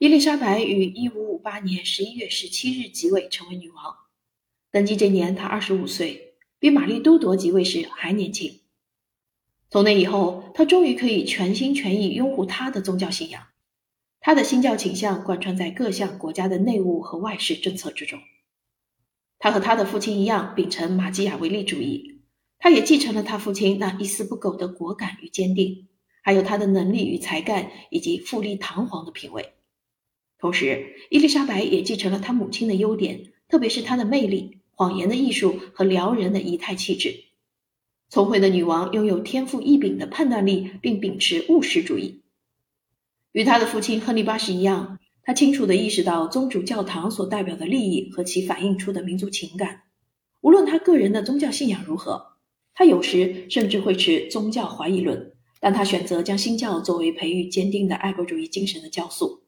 伊丽莎白于1558年11月17日即位，成为女王。登基这年，她25岁，比玛丽都铎即位时还年轻。从那以后，她终于可以全心全意拥护她的宗教信仰。她的新教倾向贯穿在各项国家的内务和外事政策之中。她和她的父亲一样，秉承马基雅维利主义。她也继承了她父亲那一丝不苟的果敢与坚定。还有他的能力与才干，以及富丽堂皇的品味。同时，伊丽莎白也继承了她母亲的优点，特别是她的魅力、谎言的艺术和撩人的仪态气质。聪慧的女王拥有天赋异禀的判断力，并秉持务实主义。与她的父亲亨利八世一样，她清楚地意识到宗主教堂所代表的利益和其反映出的民族情感。无论他个人的宗教信仰如何，他有时甚至会持宗教怀疑论。但他选择将新教作为培育坚定的爱国主义精神的教素。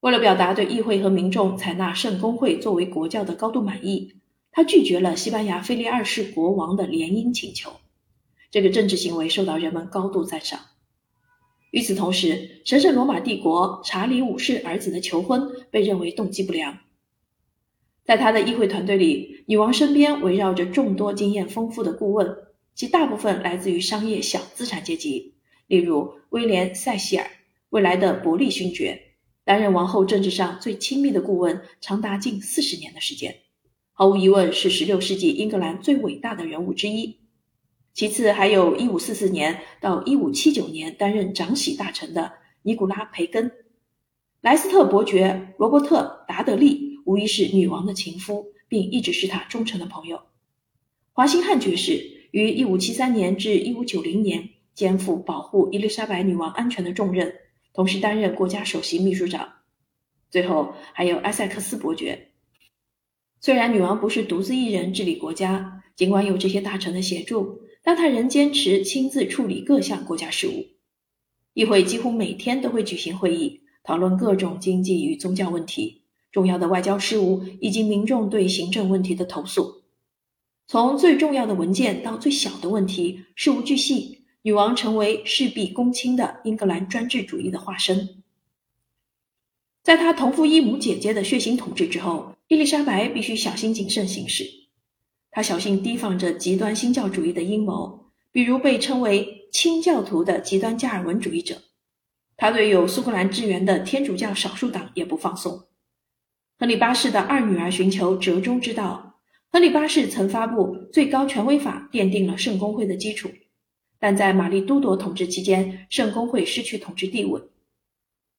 为了表达对议会和民众采纳圣公会作为国教的高度满意，他拒绝了西班牙菲利二世国王的联姻请求。这个政治行为受到人们高度赞赏。与此同时，神圣罗马帝国查理五世儿子的求婚被认为动机不良。在他的议会团队里，女王身边围绕着众多经验丰富的顾问。其大部分来自于商业小资产阶级，例如威廉·塞西尔，未来的伯利勋爵，担任王后政治上最亲密的顾问，长达近四十年的时间，毫无疑问是16世纪英格兰最伟大的人物之一。其次，还有1544年到1579年担任长喜大臣的尼古拉·培根，莱斯特伯爵罗伯特·达德利无疑是女王的情夫，并一直是她忠诚的朋友。华兴汉爵士。于一五七三年至一五九零年肩负保护伊丽莎白女王安全的重任，同时担任国家首席秘书长。最后还有埃塞克斯伯爵。虽然女王不是独自一人治理国家，尽管有这些大臣的协助，但她仍坚持亲自处理各项国家事务。议会几乎每天都会举行会议，讨论各种经济与宗教问题、重要的外交事务以及民众对行政问题的投诉。从最重要的文件到最小的问题，事无巨细，女王成为事必躬亲的英格兰专制主义的化身。在她同父异母姐姐的血腥统治之后，伊丽莎白必须小心谨慎行事。她小心提防着极端新教主义的阴谋，比如被称为清教徒的极端加尔文主义者。她对有苏格兰支援的天主教少数党也不放松。亨利八世的二女儿寻求折中之道。亨利八世曾发布最高权威法，奠定了圣公会的基础。但在玛丽都铎统治期间，圣公会失去统治地位。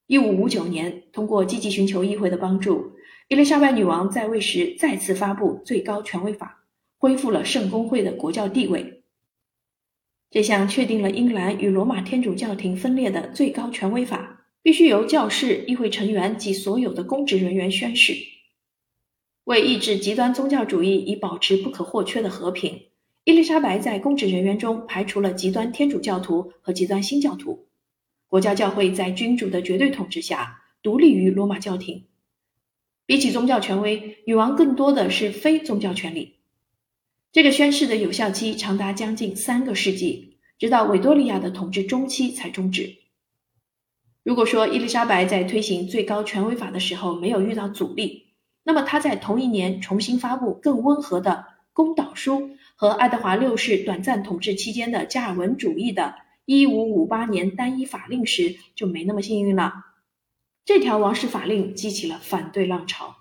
一五五九年，通过积极寻求议会的帮助，伊丽莎白女王在位时再次发布最高权威法，恢复了圣公会的国教地位。这项确定了英格兰与罗马天主教廷分裂的最高权威法，必须由教士、议会成员及所有的公职人员宣誓。为抑制极端宗教主义，以保持不可或缺的和平，伊丽莎白在公职人员中排除了极端天主教徒和极端新教徒。国家教会在君主的绝对统治下，独立于罗马教廷。比起宗教权威，女王更多的是非宗教权利。这个宣誓的有效期长达将近三个世纪，直到维多利亚的统治中期才终止。如果说伊丽莎白在推行最高权威法的时候没有遇到阻力，那么她在同一年重新发布更温和的公导书和爱德华六世短暂统治期间的加尔文主义的1558年单一法令时就没那么幸运了。这条王室法令激起了反对浪潮。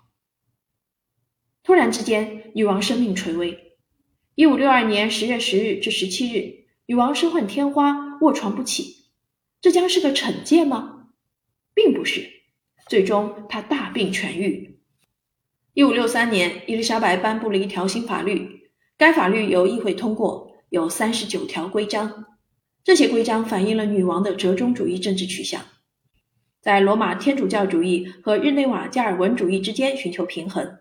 突然之间，女王生命垂危。1562年10月10日至17日，女王身患天花，卧床不起。这将是个惩戒吗？并不是。最终，她大病痊愈。一五六三年，伊丽莎白颁布了一条新法律。该法律由议会通过，有三十九条规章。这些规章反映了女王的折中主义政治取向，在罗马天主教主义和日内瓦加尔文主义之间寻求平衡。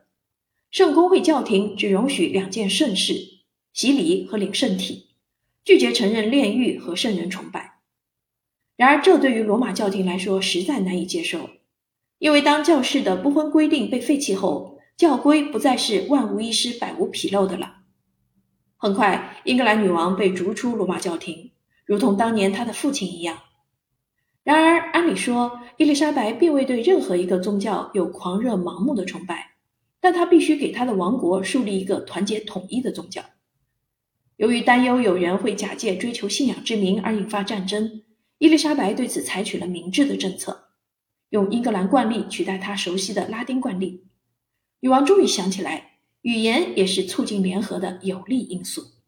圣公会教廷只容许两件圣事：洗礼和领圣体，拒绝承认炼狱和圣人崇拜。然而，这对于罗马教廷来说实在难以接受，因为当教士的不婚规定被废弃后，教规不再是万无一失、百无纰漏的了。很快，英格兰女王被逐出罗马教廷，如同当年她的父亲一样。然而，按理说，伊丽莎白并未对任何一个宗教有狂热盲目的崇拜，但她必须给她的王国树立一个团结统一的宗教。由于担忧有人会假借追求信仰之名而引发战争，伊丽莎白对此采取了明智的政策，用英格兰惯例取代她熟悉的拉丁惯例。女王终于想起来，语言也是促进联合的有利因素。